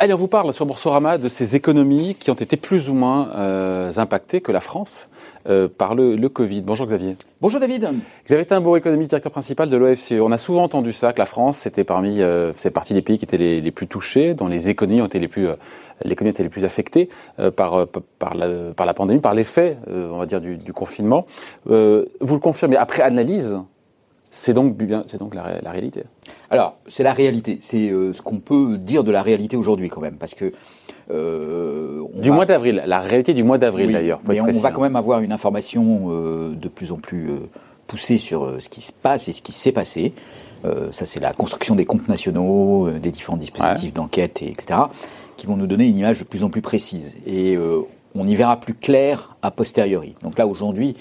Allez, on vous parle sur Boursorama de ces économies qui ont été plus ou moins euh, impactées que la France euh, par le, le, Covid. Bonjour Xavier. Bonjour David. Xavier Timbo, économiste, directeur principal de l'OFCE. On a souvent entendu ça, que la France, c'était parmi, euh, c'est partie des pays qui étaient les, les, plus touchés, dont les économies ont été les plus, euh, l'économie était les plus affectées par, par, la, par la pandémie, par l'effet, on va dire, du, du confinement. vous le confirmez, après analyse, c'est donc, c'est donc la, la, réalité. Alors, c'est la réalité. C'est euh, ce qu'on peut dire de la réalité aujourd'hui quand même, parce que euh, du mois d'avril, la réalité du mois d'avril d'ailleurs. Mais on va quand même avoir une information euh, de plus en plus poussée sur ce qui se passe et ce qui s'est passé. Ça, c'est la construction des comptes nationaux, des différents dispositifs ouais. d'enquête, etc., qui vont nous donner une image de plus en plus précise. Et on y verra plus clair a posteriori. Donc là, aujourd'hui,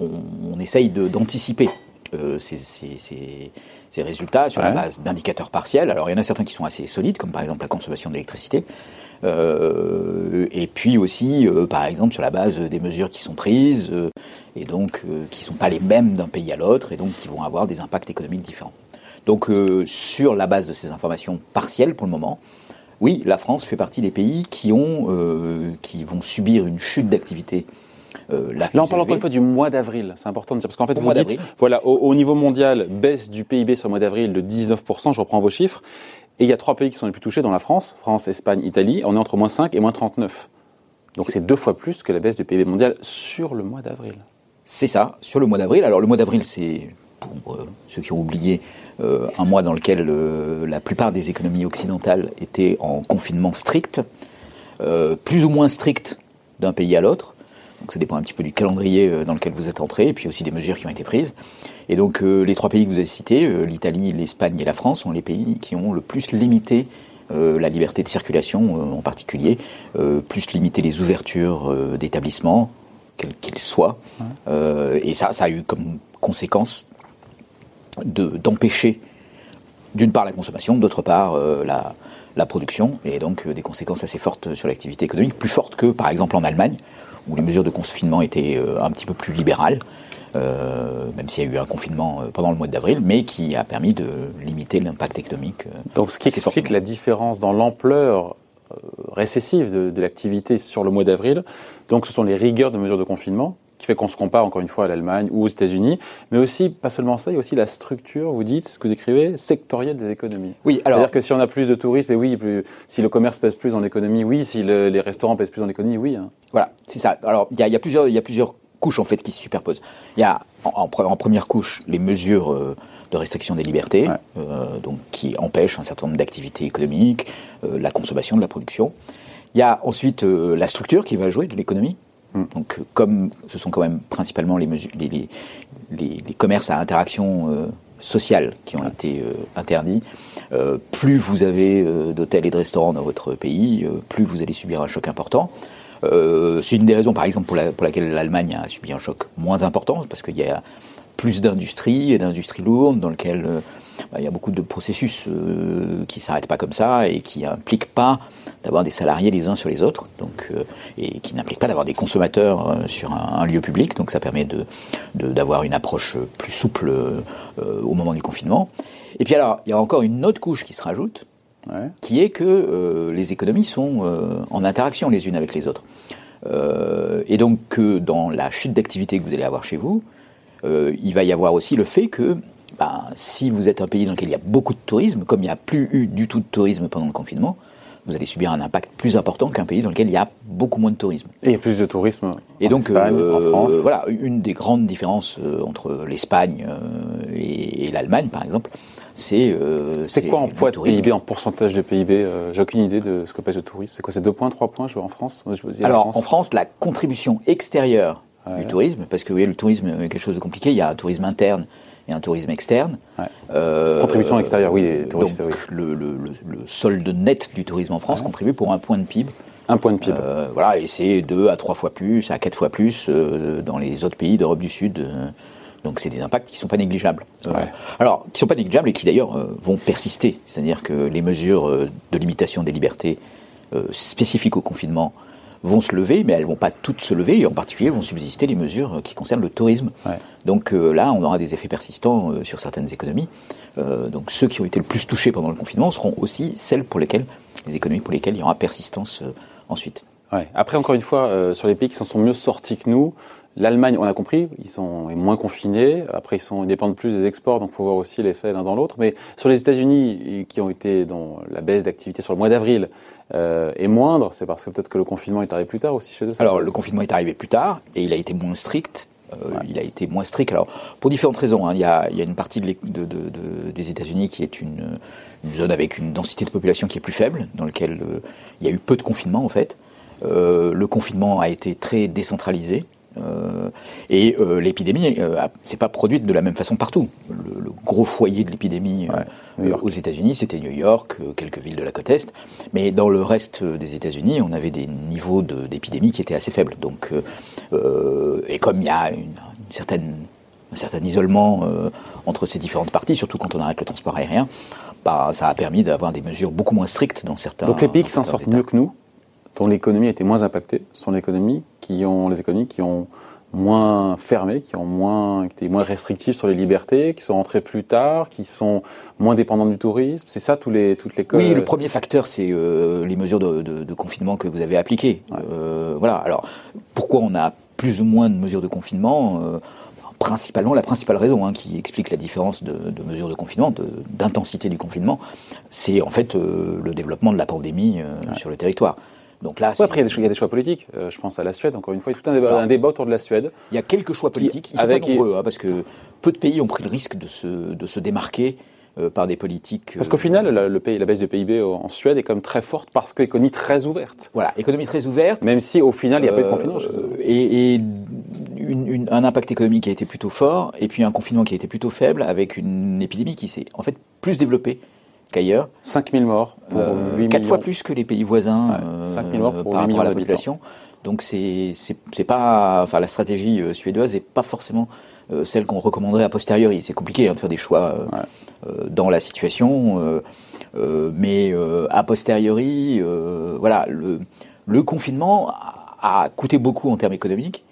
on, on essaye d'anticiper euh, ces, ces, ces, ces, résultats sur ouais. la base d'indicateurs partiels. Alors il y en a certains qui sont assez solides, comme par exemple la consommation d'électricité. Euh, et puis aussi, euh, par exemple, sur la base des mesures qui sont prises, euh, et donc qui ne sont pas les mêmes d'un pays à l'autre, et donc qui vont avoir des impacts économiques différents. Donc sur la base de ces informations partielles pour le moment, oui, la France fait partie des pays qui, ont, qui vont subir une chute d'activité euh, Là, on parle encore une fois du mois d'avril. C'est important de dire parce qu'en fait, vous dites, voilà, au, au, niveau mondial, baisse du PIB sur le mois d'avril de 19%. Je reprends vos chiffres. Et il y a trois pays qui sont les plus touchés, dans la France, France, Espagne, Italie. On est entre moins 5 et moins 39. Donc c'est deux fois plus que la baisse du PIB mondial sur le mois d'avril. C'est ça, sur le mois d'avril. Alors le mois d'avril, c'est pour euh, ceux qui ont oublié euh, un mois dans lequel euh, la plupart des économies occidentales étaient en confinement strict, plus ou moins strict d'un pays à l'autre. Donc ça dépend un petit peu du calendrier euh, dans lequel vous êtes entré, et puis aussi des mesures qui ont été prises. Et donc euh, les trois pays que vous avez cités, euh, l'Italie, l'Espagne et la France, sont les pays qui ont le plus limité la liberté de circulation en particulier, plus limité les ouvertures d'établissements, quels qu'ils soient. Et ça, ça a eu comme conséquence d'empêcher d'une part la consommation, d'autre part la production, et donc des conséquences assez fortes sur l'activité économique, plus fortes que par exemple en Allemagne, où les mesures de confinement étaient euh, un petit peu plus libérales, euh, même s'il y a eu un confinement euh, pendant le mois d'avril, mais qui a permis de limiter l'impact économique. Donc ce qui explique fortement. la différence dans l'ampleur récessive de, de l'activité sur le mois d'avril, donc ce sont les rigueurs de mesures de confinement qui fait qu'on se compare encore une fois à l'Allemagne ou aux États-Unis, mais aussi, pas seulement ça, il y a aussi la structure, vous dites, ce que vous écrivez, sectorielle des économies. Oui, alors. C'est-à-dire que si on a plus de tourisme, et oui, plus, si le commerce pèse plus dans l'économie, oui, si le, les restaurants pèsent plus dans l'économie, oui. Hein. Voilà, c'est ça. Alors, il y a, y a, plusieurs, il y a plusieurs couches, en fait, qui se superposent. Il y a, en, en, en première couche, les mesures euh, de restriction des libertés, ouais. euh, donc, qui empêchent un certain nombre d'activités économiques, euh, la consommation, de la production. Il y a ensuite la structure qui va jouer de l'économie. Donc, comme ce sont quand même principalement les, mesures, les, les, les, commerces à interaction euh, sociale qui ont ouais. été euh, interdits, euh, plus vous avez euh, d'hôtels et de restaurants dans votre pays, euh, plus vous allez subir un choc important. Euh, c'est une des raisons, par exemple, pour, la, pour laquelle l'Allemagne a subi un choc moins important, parce qu'il y a plus d'industries et d'industries lourdes dans lesquelles bah, il y a beaucoup de processus euh, qui s'arrêtent pas comme ça et qui impliquent pas d'avoir des salariés les uns sur les autres, donc euh, et qui n'impliquent pas d'avoir des consommateurs euh, sur un, un, lieu public. Donc ça permet de d'avoir une approche plus souple euh, au moment du confinement. Et puis alors il y a encore une autre couche qui se rajoute, ouais. qui est que euh, les économies sont en interaction les unes avec les autres. et donc que dans la chute d'activité que vous allez avoir chez vous, il va y avoir aussi le fait que ben, si vous êtes un pays dans lequel il y a beaucoup de tourisme, comme il n'y a plus eu du tout de tourisme pendant le confinement, vous allez subir un impact plus important qu'un pays dans lequel il y a beaucoup moins de tourisme. Et il y a plus de tourisme. Et donc, Espagne, euh, en France. voilà, une des grandes différences euh, entre l'Espagne euh, et, et l'Allemagne, par exemple, c'est. Euh, c'est quoi en poids de PIB, en pourcentage de PIB J'ai aucune idée de ce que pèse le tourisme. C'est quoi C'est 2 points, 3 points je vois, en France je veux Alors, en France. en France, la contribution extérieure ouais. du tourisme, parce que oui, le tourisme est quelque chose de compliqué, il y a un tourisme interne et un tourisme externe. Ouais. Euh, Contribution extérieure, oui, les touristes. Donc, oui. Le, le, le, le, solde net du tourisme en France ouais. contribue pour un point de PIB. Un point de PIB. Euh, voilà, et c'est deux à trois fois plus, à quatre fois plus euh, dans les autres pays d'Europe du Sud. Euh. donc c'est des impacts qui ne sont pas négligeables. Euh, alors, qui ne sont pas négligeables et qui d'ailleurs vont persister. C'est-à-dire que les mesures de limitation des libertés spécifiques au confinement vont se lever, mais elles vont pas toutes se lever, et en particulier vont subsister les mesures qui concernent le tourisme. Donc là, on aura des effets persistants sur certaines économies. donc ceux qui ont été le plus touchés pendant le confinement seront aussi celles pour lesquelles, les économies pour lesquelles il y aura persistance ensuite. Après, encore une fois, sur les pays qui s'en sont mieux sortis que nous, L'Allemagne, on a compris, ils sont moins confinés. Après, ils, sont, dépendent plus des exports, donc il faut voir aussi l'effet l'un dans l'autre. Mais sur les États-Unis, qui ont été dans la baisse d'activité sur le mois d'avril euh, est moindre, c'est parce que peut-être que le confinement est arrivé plus tard aussi chez eux. Alors, le confinement est arrivé plus tard et il a été moins strict. Euh, il a été moins strict. Alors, pour différentes raisons. Hein. Il, y a, il, y a, une partie de, de, de, des États-Unis qui est une, une, zone avec une densité de population qui est plus faible, dans lequel euh, il y a eu peu de confinement en fait. Le confinement a été très décentralisé. Euh, et euh, l'épidémie, euh, c'est pas produite de la même façon partout. Le, gros foyer de l'épidémie aux États-Unis, c'était New York, quelques villes de la côte est, mais dans le reste des États-Unis, on avait des niveaux d'épidémie qui étaient assez faibles. Donc, et comme il y a une, certaine, un certain isolement entre ces différentes parties, surtout quand on arrête le transport aérien, bah, ça a permis d'avoir des mesures beaucoup moins strictes dans certains. Donc les pays qui s'en sortent mieux que nous dont l'économie était moins impactée sont les économies qui ont les économies qui ont moins fermé, qui ont moins été moins restrictives sur les libertés, qui sont rentrées plus tard, qui sont moins dépendantes du tourisme. C'est ça tous les toutes les Oui, le premier facteur c'est euh, les mesures de, de, de, confinement que vous avez appliquées. Euh, voilà. Alors pourquoi on a plus ou moins de mesures de confinement euh, Principalement, la principale raison hein, qui explique la différence de, de mesures de confinement, d'intensité du confinement, c'est en fait euh, le développement de la pandémie euh, sur le territoire. Donc là, après, il y, a des choix politiques. Euh, je pense à la Suède, encore une fois. Il y a tout un débat, autour de la Suède. Il y a quelques choix politiques. Ils sont pas nombreux, hein, parce que peu de pays ont pris le risque de se, de se démarquer euh, par des politiques. Parce qu'au final, la, le pays, la baisse du PIB en Suède est quand même très forte parce qu'économie très ouverte. Voilà, économie très ouverte. Même si au final, il n'y a pas eu de confinement Et, et une, un impact économique qui a été plutôt fort, et puis un confinement qui a été plutôt faible, avec une épidémie qui s'est en fait plus développée qu'ailleurs. 5000 morts. Pour euh, quatre fois plus que les pays voisins ouais, morts pour par rapport à la population. Donc c'est c'est pas enfin la stratégie euh, suédoise est pas forcément euh, celle qu'on recommanderait a posteriori. C'est compliqué hein, de faire des choix euh, dans la situation, mais a posteriori, voilà le le confinement a coûté beaucoup en termes économiques,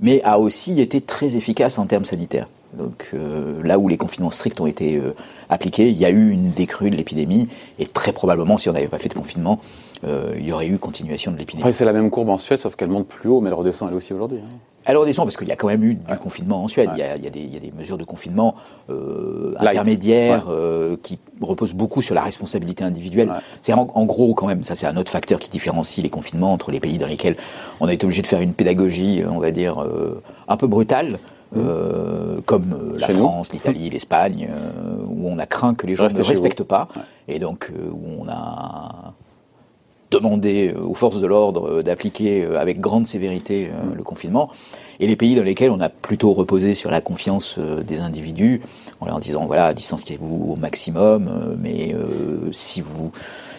mais a aussi été très efficace en termes sanitaires. Donc euh, là où les confinements stricts ont été euh, appliqués, il y a eu une décrue de l'épidémie et très probablement, si on n'avait pas fait de confinement, euh, il y aurait eu continuation de l'épidémie. c'est la même courbe en Suède, sauf qu'elle monte plus haut, mais elle redescend elle aussi aujourd'hui. Hein. Elle redescend parce qu'il y a quand même eu du confinement en Suède. Il, y a, il, y a des, il, y a, des, mesures de confinement intermédiaires qui reposent beaucoup sur la responsabilité individuelle. C'est en, en, gros quand même, ça c'est un autre facteur qui différencie les confinements entre les pays dans lesquels on a été obligé de faire une pédagogie, on va dire, un peu brutale. Euh, comme euh, la France, l'Italie, l'Espagne, euh, où on a craint que les gens ne respectent pas, et donc où on a demandé aux forces de l'ordre d'appliquer avec grande sévérité le confinement, et les pays dans lesquels on a plutôt reposé sur la confiance des individus, en leur disant voilà, distanciez-vous au maximum, mais si vous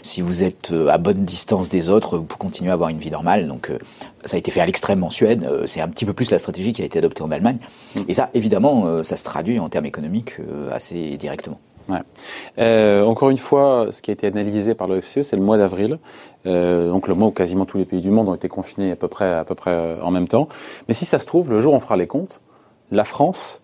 si vous êtes euh, à bonne distance des autres, vous pouvez continuer à avoir une vie normale. Donc euh, ça a été fait à l'extrême en Suède. Euh, c'est un petit peu plus la stratégie qui a été adoptée en Allemagne. Mm. Et ça, évidemment, ça se traduit en termes économiques assez directement. Ouais. encore une fois, ce qui a été analysé par l'OFCE, c'est le mois d'avril, donc le mois où quasiment tous les pays du monde ont été confinés à peu près, à peu près en même temps. Mais si ça se trouve, le jour où on fera les comptes, la France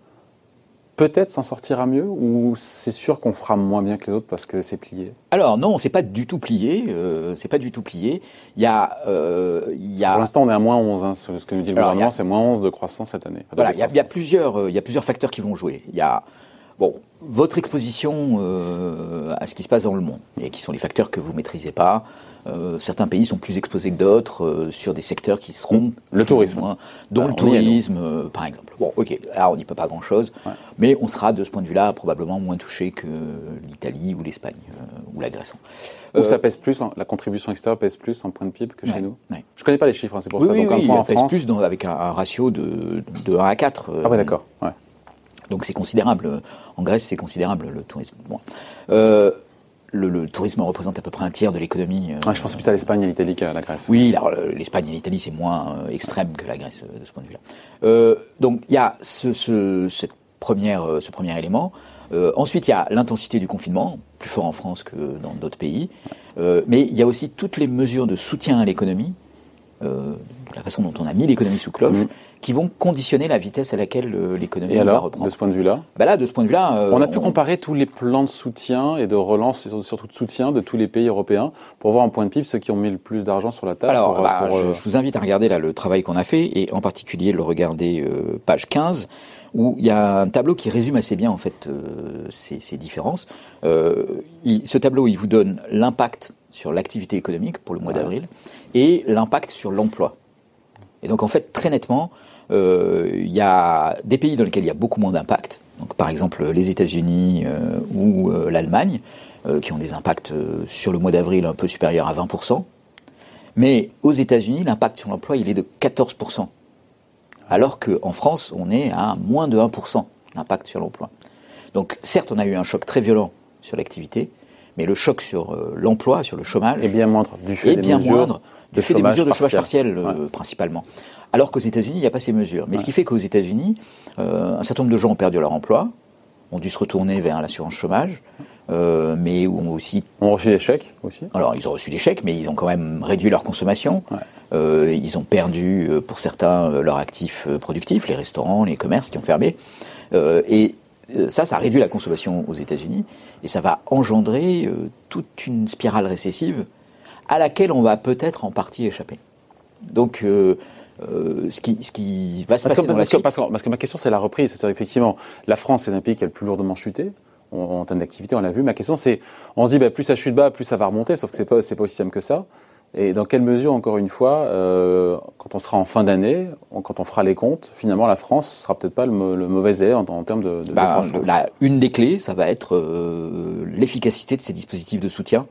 peut-être s'en sortira mieux ou c'est sûr qu'on fera moins bien que les autres parce que c'est plié? Alors non, c'est pas du tout plié. Euh, c'est pas du tout plié. Il y a, euh, il y a. Pour l'instant, on est à moins 11. Hein, ce que nous dit le gouvernement, c'est moins 11 de croissance cette année. Voilà, il y, a, il y, a plusieurs, euh, y a plusieurs facteurs qui vont jouer. Il y a bon votre exposition à ce qui se passe dans le monde et qui sont les facteurs que vous maîtrisez pas. Euh, certains pays sont plus exposés que d'autres euh, sur des secteurs qui seront le tourisme, dont le tourisme, euh, par exemple. Bon, ok, là on n'y peut pas grand-chose, mais on sera de ce point de vue-là probablement moins touché que l'Italie ou l'Espagne ou la Grèce. Où ça pèse plus, la contribution extérieure pèse plus en point de PIB que chez nous? Ouais. Je connais pas les chiffres, hein, c'est pour ça. Donc oui, un pèse plus dans, avec un, ratio de, de 1 à 4. ah ouais, d'accord. Donc c'est considérable. En Grèce, c'est considérable le tourisme. Bon. Euh, le, tourisme représente à peu près un tiers de l'économie. Euh, je pensais plus à l'Espagne et l'Italie qu'à la Grèce. Oui, alors l'Espagne et l'Italie, c'est moins euh, extrême que la Grèce euh, de ce point de vue-là. donc il y a ce, ce, cette première, ce premier élément. ensuite, il y a l'intensité du confinement, plus fort en France que dans d'autres pays. mais il y a aussi toutes les mesures de soutien à l'économie la façon dont on a mis l'économie sous cloche, mmh. qui vont conditionner la vitesse à laquelle l'économie va reprendre. De ce point de vue-là bah Là, de ce point de vue-là. on a pu comparer tous les plans de soutien et de relance, et surtout de soutien de tous les pays européens, pour voir en point de PIB ceux qui ont mis le plus d'argent sur la table. Alors, bah, je, vous invite à regarder là, le travail qu'on a fait, et en particulier le regarder page 15 où il y a un tableau qui résume assez bien en fait euh, ces, ces, différences. Euh, il, ce tableau, il vous donne l'impact sur l'activité économique pour le mois d'avril et l'impact sur l'emploi. Et donc en fait, très nettement, euh, il y a des pays dans lesquels il y a beaucoup moins d'impact. Donc par exemple les États-Unis euh, ou euh, l'Allemagne, qui ont des impacts sur le mois d'avril un peu supérieurs à 20%. Mais aux États-Unis, l'impact sur l'emploi, il est de 14% alors qu'en France, on est à moins de 1% d'impact sur l'emploi. Donc certes, on a eu un choc très violent sur l'activité, mais le choc sur euh, l'emploi, sur le chômage, est bien moindre du fait, des, mesures de fait des mesures de chômage partiel, euh, principalement. Alors qu'aux États-Unis, il n'y a pas ces mesures. Mais ce qui fait qu'aux États-Unis, euh, un certain nombre de gens ont perdu leur emploi, ont dû se retourner vers l'assurance chômage, mais ont aussi... Ont reçu des chèques aussi Alors, ils ont reçu des chèques, mais ils ont quand même réduit leur consommation. Euh, ils ont perdu, pour certains, leurs actifs productifs, les restaurants, les commerces qui ont fermé. et ça, ça réduit la consommation aux États-Unis et ça va engendrer toute une spirale récessive à laquelle on va peut-être en partie échapper. Donc, ce, qui, ce, qui, va se passer dans la suite... parce, que, ma question, c'est la reprise. C'est-à-dire, effectivement, la France, c'est un pays qui a le plus lourdement chuté en, termes d'activité, on l'a vu. Ma question, c'est, on se dit, bah, plus ça chute bas, plus ça va remonter, sauf que c'est pas, pas aussi simple que ça. Et dans quelle mesure, encore une fois, euh, quand on sera en fin d'année, quand on fera les comptes, finalement, la France sera peut-être pas le, mauvais élève en, termes de, de, bah, Une des clés, ça va être euh, l'efficacité de ces dispositifs de soutien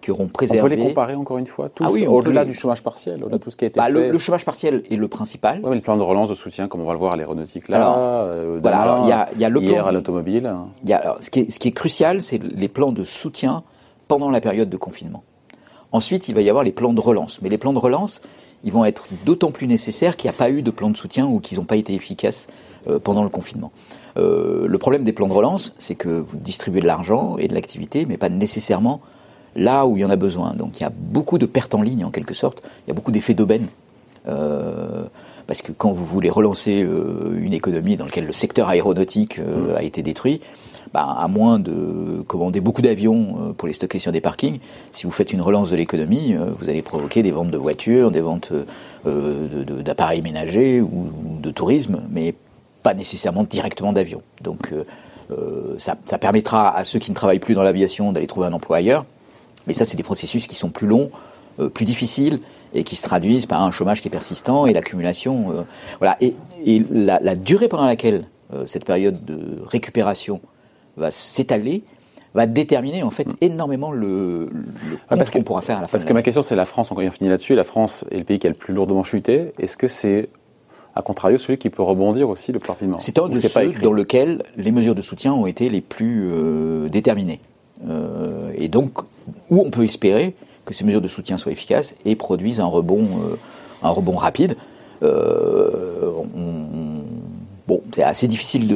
qui auront préservé. On peut les comparer encore une fois, tous, ah oui, au-delà du chômage partiel, au-delà de tout ce qui a été bah, fait. Le, chômage partiel est le principal. Oui, mais le plan de relance de soutien, comme on va le voir à l'aéronautique là, euh, voilà, alors il y a, y a le hier à l'automobile. Ce qui est crucial, c'est les plans de soutien pendant la période de confinement. Ensuite, il va y avoir les plans de relance. Mais les plans de relance, ils vont être d'autant plus nécessaires qu'il n'y a pas eu de plan de soutien ou qu'ils n'ont pas été efficaces euh, pendant le confinement. Euh, le problème des plans de relance, c'est que vous distribuez de l'argent et de l'activité, mais pas nécessairement là où il y en a besoin. Donc il y a beaucoup de pertes en ligne en quelque sorte, il y a beaucoup d'effets d'aubaine. Euh, parce que quand vous voulez relancer une économie dans laquelle le secteur aéronautique mmh. a été détruit, bah, à moins de commander beaucoup d'avions euh, pour les stocker sur des parkings, si vous faites une relance de l'économie, euh, vous allez provoquer des ventes de voitures, des ventes euh, d'appareils ménagers ou, de tourisme, mais pas nécessairement directement d'avions. Donc ça, permettra à ceux qui ne travaillent plus dans l'aviation d'aller trouver un emploi ailleurs, mais ça c'est des processus qui sont plus longs, plus difficiles et qui se traduisent par un chômage qui est persistant et l'accumulation. voilà. Et, la, la, durée pendant laquelle cette période de récupération va s'étaler va déterminer en fait mm. énormément le, le ah, qu'on pourra faire à la fin. Parce que ma question c'est la France, encore une finit là-dessus, la France est le pays qui a le plus lourdement chuté. Est-ce que c'est à contrario celui qui peut rebondir aussi le plus rapidement C'est un de ceux dans lequel les mesures de soutien ont été les plus euh, déterminées. Euh, et donc où on peut espérer que ces mesures de soutien soient efficaces et produisent un rebond, euh, un rebond rapide. Bon, c'est assez difficile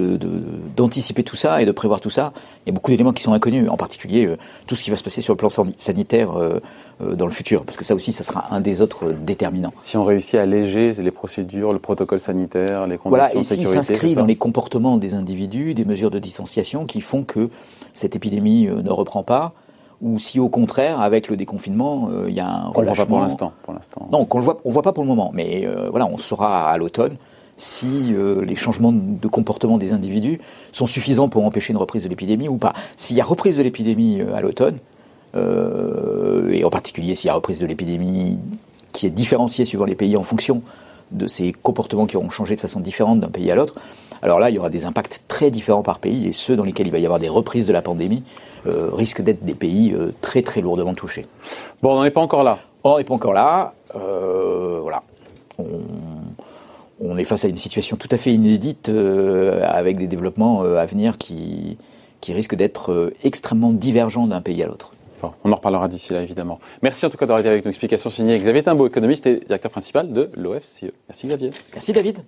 d'anticiper de, tout ça et de prévoir tout ça. Il y a beaucoup d'éléments qui sont inconnus, en particulier euh, tout ce qui va se passer sur le plan sanitaire euh, euh, dans le futur, parce que ça aussi, ça sera un des autres déterminants. Si on réussit à alléger les procédures, le protocole sanitaire, les conditions voilà, et s'il s'inscrit dans les comportements des individus, des mesures de distanciation qui font que cette épidémie ne reprend pas, ou si au contraire, avec le déconfinement, il y a un relâchement. On voit pas pour l'instant. Non, on le voit, on voit pas pour le moment, mais voilà, on saura à l'automne si euh, les changements de comportement des individus sont suffisants pour empêcher une reprise de l'épidémie ou pas. S'il y a reprise de l'épidémie euh, à l'automne, euh, et en particulier s'il y a reprise de l'épidémie qui est différenciée suivant les pays en fonction de ces comportements qui auront changé de façon différente d'un pays à l'autre, alors là, il y aura des impacts très différents par pays, et ceux dans lesquels il va y avoir des reprises de la pandémie risquent d'être des pays très très lourdement touchés. Bon, on n'en est pas encore là. On n'en est pas encore là. voilà. On on est face à une situation tout à fait inédite euh, avec des développements euh, à venir qui, qui risquent d'être euh, extrêmement divergents d'un pays à l'autre. on en reparlera d'ici là, évidemment. Merci en tout cas d'avoir été avec nous. Explication signée Xavier Timbaud, économiste et directeur principal de l'OFCE. Merci Xavier. Merci David.